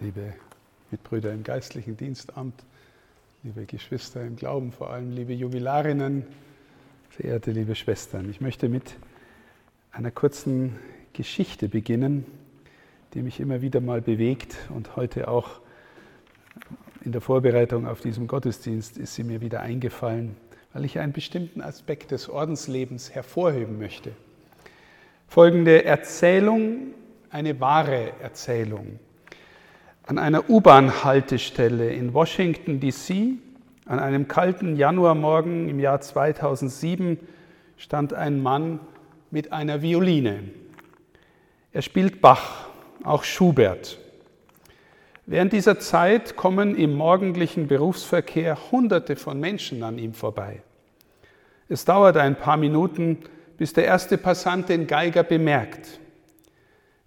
liebe Mitbrüder im geistlichen Dienstamt, liebe Geschwister im Glauben, vor allem liebe Jubilarinnen, verehrte liebe Schwestern. Ich möchte mit einer kurzen Geschichte beginnen, die mich immer wieder mal bewegt und heute auch in der Vorbereitung auf diesen Gottesdienst ist sie mir wieder eingefallen, weil ich einen bestimmten Aspekt des Ordenslebens hervorheben möchte. Folgende Erzählung, eine wahre Erzählung an einer U-Bahn-Haltestelle in Washington, DC, an einem kalten Januarmorgen im Jahr 2007, stand ein Mann mit einer Violine. Er spielt Bach, auch Schubert. Während dieser Zeit kommen im morgendlichen Berufsverkehr Hunderte von Menschen an ihm vorbei. Es dauert ein paar Minuten, bis der erste Passant den Geiger bemerkt.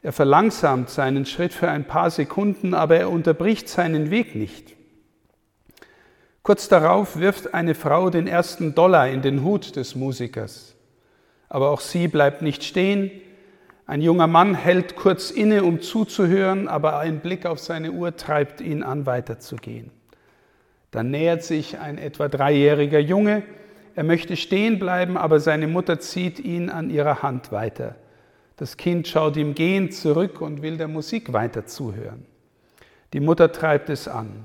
Er verlangsamt seinen Schritt für ein paar Sekunden, aber er unterbricht seinen Weg nicht. Kurz darauf wirft eine Frau den ersten Dollar in den Hut des Musikers. Aber auch sie bleibt nicht stehen. Ein junger Mann hält kurz inne, um zuzuhören, aber ein Blick auf seine Uhr treibt ihn an, weiterzugehen. Dann nähert sich ein etwa dreijähriger Junge. Er möchte stehen bleiben, aber seine Mutter zieht ihn an ihrer Hand weiter. Das Kind schaut ihm gehend zurück und will der Musik weiter zuhören. Die Mutter treibt es an.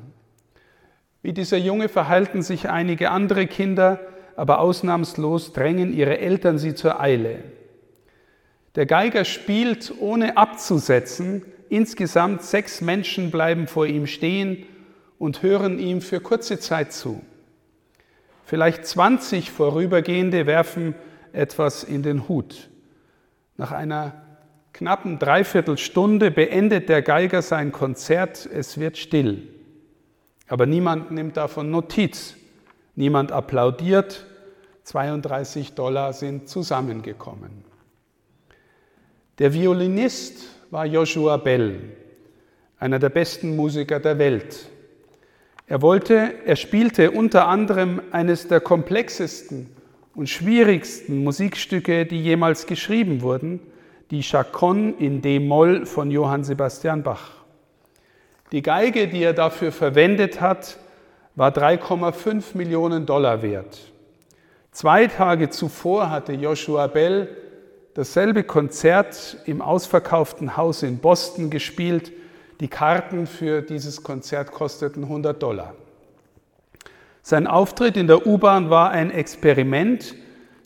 Wie dieser Junge verhalten sich einige andere Kinder, aber ausnahmslos drängen ihre Eltern sie zur Eile. Der Geiger spielt ohne abzusetzen. Insgesamt sechs Menschen bleiben vor ihm stehen und hören ihm für kurze Zeit zu. Vielleicht 20 Vorübergehende werfen etwas in den Hut. Nach einer knappen Dreiviertelstunde beendet der Geiger sein Konzert, es wird still. Aber niemand nimmt davon Notiz, niemand applaudiert, 32 Dollar sind zusammengekommen. Der Violinist war Joshua Bell, einer der besten Musiker der Welt. Er wollte, er spielte unter anderem eines der komplexesten und schwierigsten Musikstücke, die jemals geschrieben wurden, die Chaconne in D-Moll von Johann Sebastian Bach. Die Geige, die er dafür verwendet hat, war 3,5 Millionen Dollar wert. Zwei Tage zuvor hatte Joshua Bell dasselbe Konzert im ausverkauften Haus in Boston gespielt. Die Karten für dieses Konzert kosteten 100 Dollar. Sein Auftritt in der U-Bahn war ein Experiment.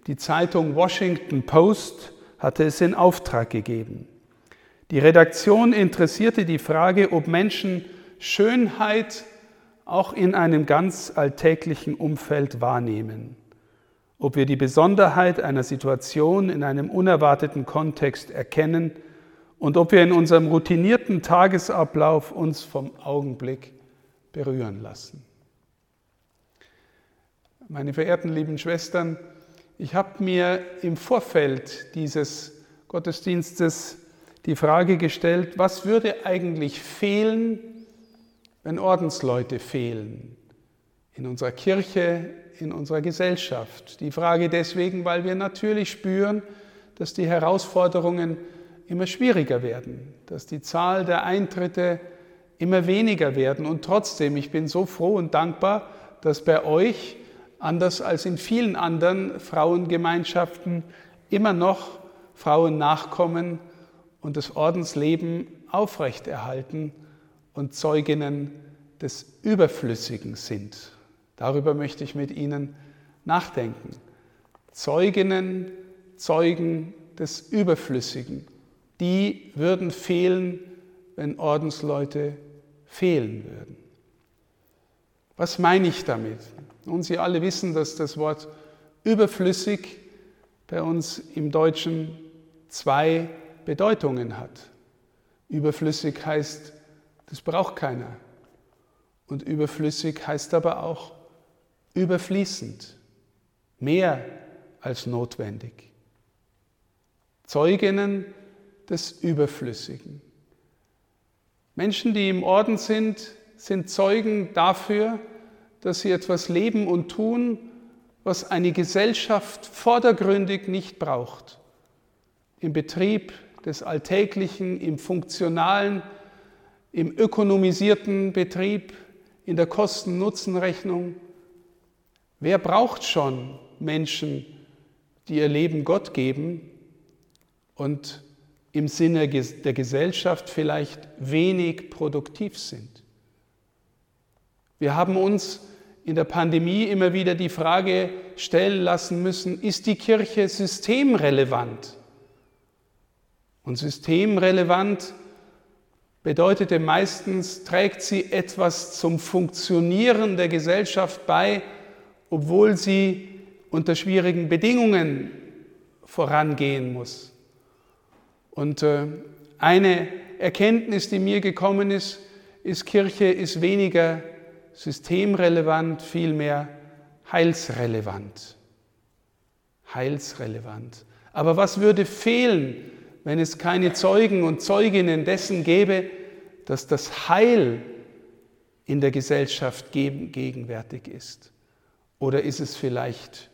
Die Zeitung Washington Post hatte es in Auftrag gegeben. Die Redaktion interessierte die Frage, ob Menschen Schönheit auch in einem ganz alltäglichen Umfeld wahrnehmen, ob wir die Besonderheit einer Situation in einem unerwarteten Kontext erkennen und ob wir in unserem routinierten Tagesablauf uns vom Augenblick berühren lassen. Meine verehrten lieben Schwestern, ich habe mir im Vorfeld dieses Gottesdienstes die Frage gestellt, was würde eigentlich fehlen, wenn Ordensleute fehlen in unserer Kirche, in unserer Gesellschaft. Die Frage deswegen, weil wir natürlich spüren, dass die Herausforderungen immer schwieriger werden, dass die Zahl der Eintritte immer weniger werden. Und trotzdem, ich bin so froh und dankbar, dass bei euch anders als in vielen anderen Frauengemeinschaften immer noch Frauen nachkommen und das Ordensleben aufrechterhalten und Zeuginnen des Überflüssigen sind. Darüber möchte ich mit Ihnen nachdenken. Zeuginnen, Zeugen des Überflüssigen, die würden fehlen, wenn Ordensleute fehlen würden. Was meine ich damit? Nun, Sie alle wissen, dass das Wort überflüssig bei uns im Deutschen zwei Bedeutungen hat. Überflüssig heißt, das braucht keiner. Und überflüssig heißt aber auch überfließend, mehr als notwendig. Zeuginnen des Überflüssigen. Menschen, die im Orden sind, sind Zeugen dafür, dass sie etwas leben und tun, was eine Gesellschaft vordergründig nicht braucht. Im Betrieb des Alltäglichen, im Funktionalen, im ökonomisierten Betrieb, in der Kosten-Nutzen-Rechnung. Wer braucht schon Menschen, die ihr Leben Gott geben und im Sinne der Gesellschaft vielleicht wenig produktiv sind? Wir haben uns in der Pandemie immer wieder die Frage stellen lassen müssen, ist die Kirche systemrelevant? Und systemrelevant bedeutete meistens, trägt sie etwas zum Funktionieren der Gesellschaft bei, obwohl sie unter schwierigen Bedingungen vorangehen muss. Und äh, eine Erkenntnis, die mir gekommen ist, ist, Kirche ist weniger systemrelevant, vielmehr heilsrelevant. Heilsrelevant. Aber was würde fehlen, wenn es keine Zeugen und Zeuginnen dessen gäbe, dass das Heil in der Gesellschaft gegenwärtig ist? Oder ist es vielleicht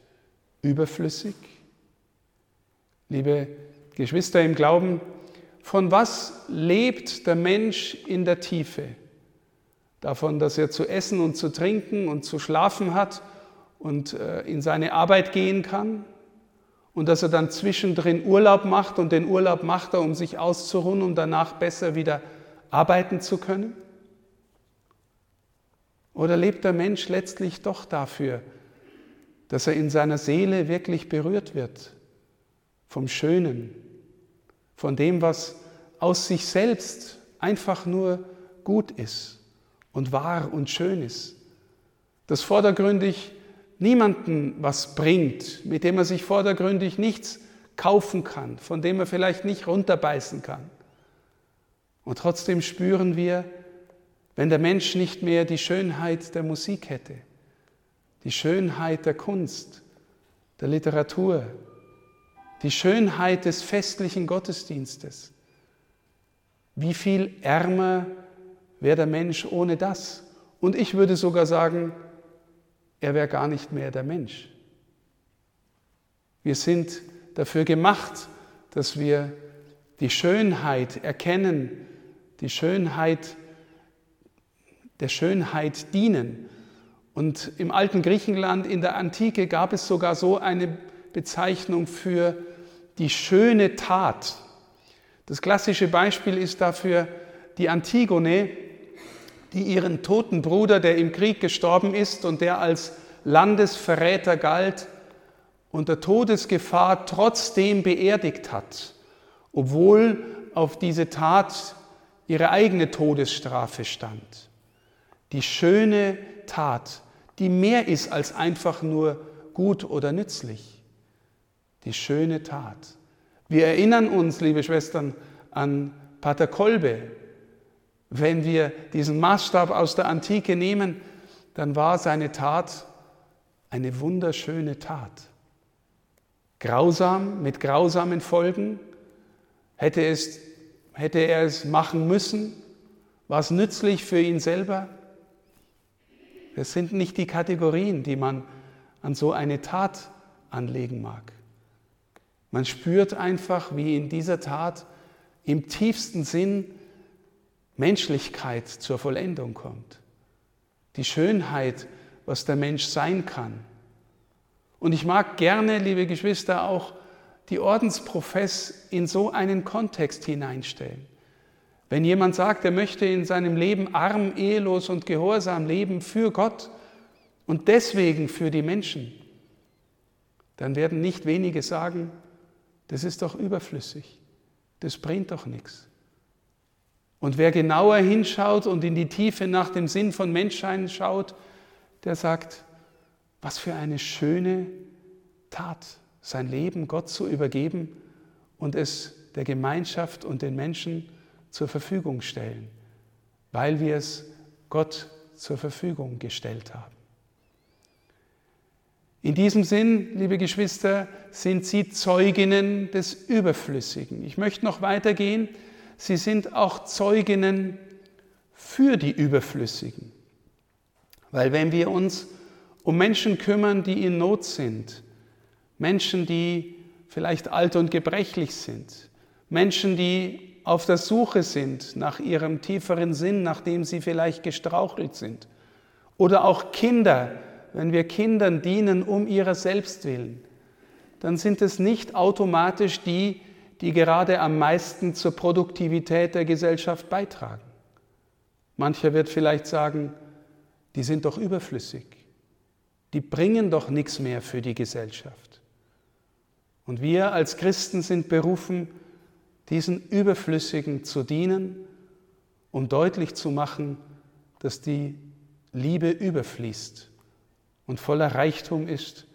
überflüssig? Liebe Geschwister im Glauben, von was lebt der Mensch in der Tiefe? Davon, dass er zu essen und zu trinken und zu schlafen hat und äh, in seine Arbeit gehen kann? und dass er dann zwischendrin Urlaub macht und den Urlaub macht er, um sich auszuruhen, um danach besser wieder arbeiten zu können? Oder lebt der Mensch letztlich doch dafür, dass er in seiner Seele wirklich berührt wird vom Schönen, von dem, was aus sich selbst einfach nur gut ist und wahr und schön ist, das vordergründig niemanden was bringt, mit dem er sich vordergründig nichts kaufen kann, von dem er vielleicht nicht runterbeißen kann. Und trotzdem spüren wir, wenn der Mensch nicht mehr die Schönheit der Musik hätte, die Schönheit der Kunst, der Literatur, die Schönheit des festlichen Gottesdienstes, wie viel ärmer wäre der Mensch ohne das? Und ich würde sogar sagen, er wäre gar nicht mehr der Mensch. Wir sind dafür gemacht, dass wir die Schönheit erkennen, die Schönheit der Schönheit dienen. Und im alten Griechenland in der Antike gab es sogar so eine Bezeichnung für die schöne Tat. Das klassische Beispiel ist dafür die Antigone, die ihren toten Bruder, der im Krieg gestorben ist und der als Landesverräter galt, unter Todesgefahr trotzdem beerdigt hat, obwohl auf diese Tat ihre eigene Todesstrafe stand. Die schöne Tat, die mehr ist als einfach nur gut oder nützlich. Die schöne Tat. Wir erinnern uns, liebe Schwestern, an Pater Kolbe, wenn wir diesen Maßstab aus der Antike nehmen, dann war seine Tat eine wunderschöne Tat. Grausam, mit grausamen Folgen. Hätte, es, hätte er es machen müssen? War es nützlich für ihn selber? Das sind nicht die Kategorien, die man an so eine Tat anlegen mag. Man spürt einfach, wie in dieser Tat im tiefsten Sinn Menschlichkeit zur Vollendung kommt. Die Schönheit, was der Mensch sein kann. Und ich mag gerne, liebe Geschwister, auch die Ordensprofess in so einen Kontext hineinstellen. Wenn jemand sagt, er möchte in seinem Leben arm, ehelos und gehorsam leben für Gott und deswegen für die Menschen, dann werden nicht wenige sagen, das ist doch überflüssig, das bringt doch nichts. Und wer genauer hinschaut und in die Tiefe nach dem Sinn von Menschsein schaut, der sagt, was für eine schöne Tat, sein Leben Gott zu übergeben und es der Gemeinschaft und den Menschen zur Verfügung stellen, weil wir es Gott zur Verfügung gestellt haben. In diesem Sinn, liebe Geschwister, sind Sie Zeuginnen des Überflüssigen. Ich möchte noch weitergehen sie sind auch Zeuginnen für die Überflüssigen. Weil wenn wir uns um Menschen kümmern, die in Not sind, Menschen, die vielleicht alt und gebrechlich sind, Menschen, die auf der Suche sind nach ihrem tieferen Sinn, nachdem sie vielleicht gestrauchelt sind. Oder auch Kinder, wenn wir Kindern dienen um ihrer selbst willen, dann sind es nicht automatisch die, die gerade am meisten zur Produktivität der Gesellschaft beitragen. Mancher wird vielleicht sagen, die sind doch überflüssig, die bringen doch nichts mehr für die Gesellschaft. Und wir als Christen sind berufen, diesen Überflüssigen zu dienen, um deutlich zu machen, dass die Liebe überfließt und voller Reichtum ist,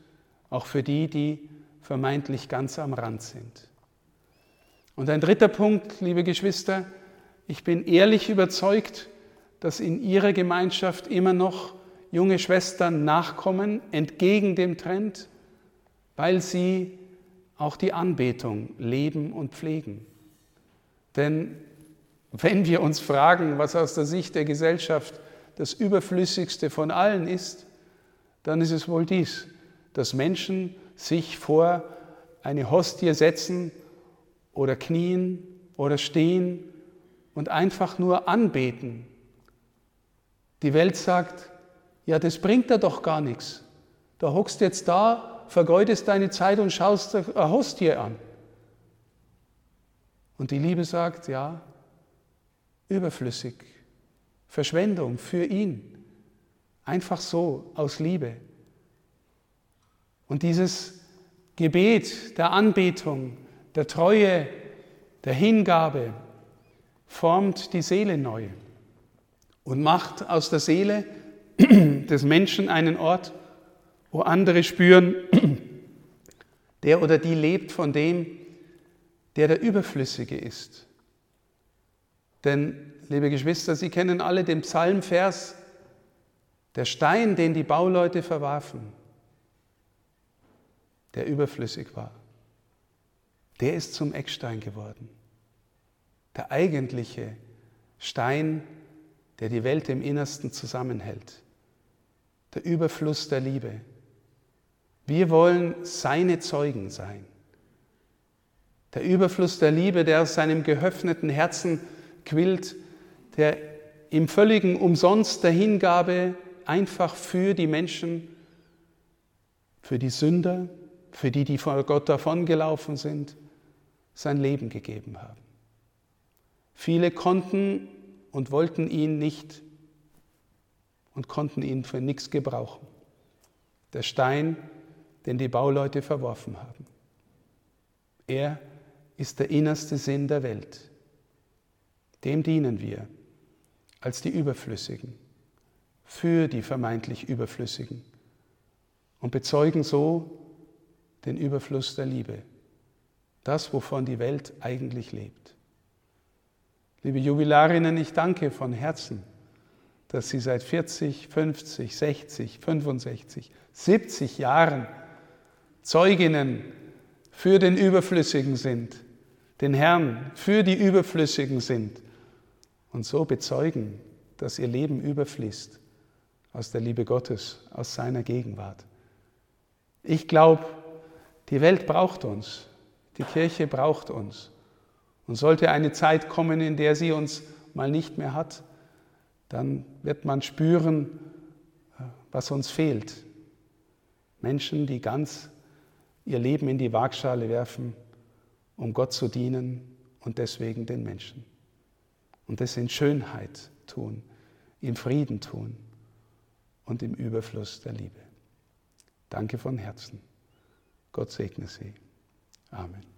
auch für die, die vermeintlich ganz am Rand sind. Und ein dritter Punkt, liebe Geschwister, ich bin ehrlich überzeugt, dass in Ihrer Gemeinschaft immer noch junge Schwestern nachkommen, entgegen dem Trend, weil sie auch die Anbetung leben und pflegen. Denn wenn wir uns fragen, was aus der Sicht der Gesellschaft das Überflüssigste von allen ist, dann ist es wohl dies, dass Menschen sich vor eine Hostie setzen oder knien oder stehen und einfach nur anbeten. Die Welt sagt, ja, das bringt da doch gar nichts. Da hockst jetzt da, vergeudest deine Zeit und schaust eine Hostie an. Und die Liebe sagt, ja, überflüssig, Verschwendung für ihn, einfach so aus Liebe. Und dieses Gebet der Anbetung, der Treue, der Hingabe formt die Seele neu und macht aus der Seele des Menschen einen Ort, wo andere spüren, der oder die lebt von dem, der der Überflüssige ist. Denn, liebe Geschwister, Sie kennen alle den Psalmvers, der Stein, den die Bauleute verwarfen, der überflüssig war, der ist zum Eckstein geworden. Der eigentliche Stein, der die Welt im Innersten zusammenhält. Der Überfluss der Liebe. Wir wollen seine Zeugen sein. Der Überfluss der Liebe, der aus seinem geöffneten Herzen quillt, der im völligen Umsonst der Hingabe einfach für die Menschen, für die Sünder, für die, die vor Gott davongelaufen sind, sein Leben gegeben haben. Viele konnten und wollten ihn nicht und konnten ihn für nichts gebrauchen. Der Stein, den die Bauleute verworfen haben. Er ist der innerste Sinn der Welt. Dem dienen wir als die Überflüssigen, für die vermeintlich Überflüssigen und bezeugen so den Überfluss der Liebe, das, wovon die Welt eigentlich lebt. Liebe Jubilarinnen, ich danke von Herzen, dass Sie seit 40, 50, 60, 65, 70 Jahren Zeuginnen für den Überflüssigen sind, den Herrn für die Überflüssigen sind und so bezeugen, dass ihr Leben überfließt aus der Liebe Gottes, aus seiner Gegenwart. Ich glaube, die Welt braucht uns, die Kirche braucht uns. Und sollte eine Zeit kommen, in der sie uns mal nicht mehr hat, dann wird man spüren, was uns fehlt. Menschen, die ganz ihr Leben in die Waagschale werfen, um Gott zu dienen und deswegen den Menschen. Und das in Schönheit tun, in Frieden tun und im Überfluss der Liebe. Danke von Herzen. Gott segne Sie. Amen.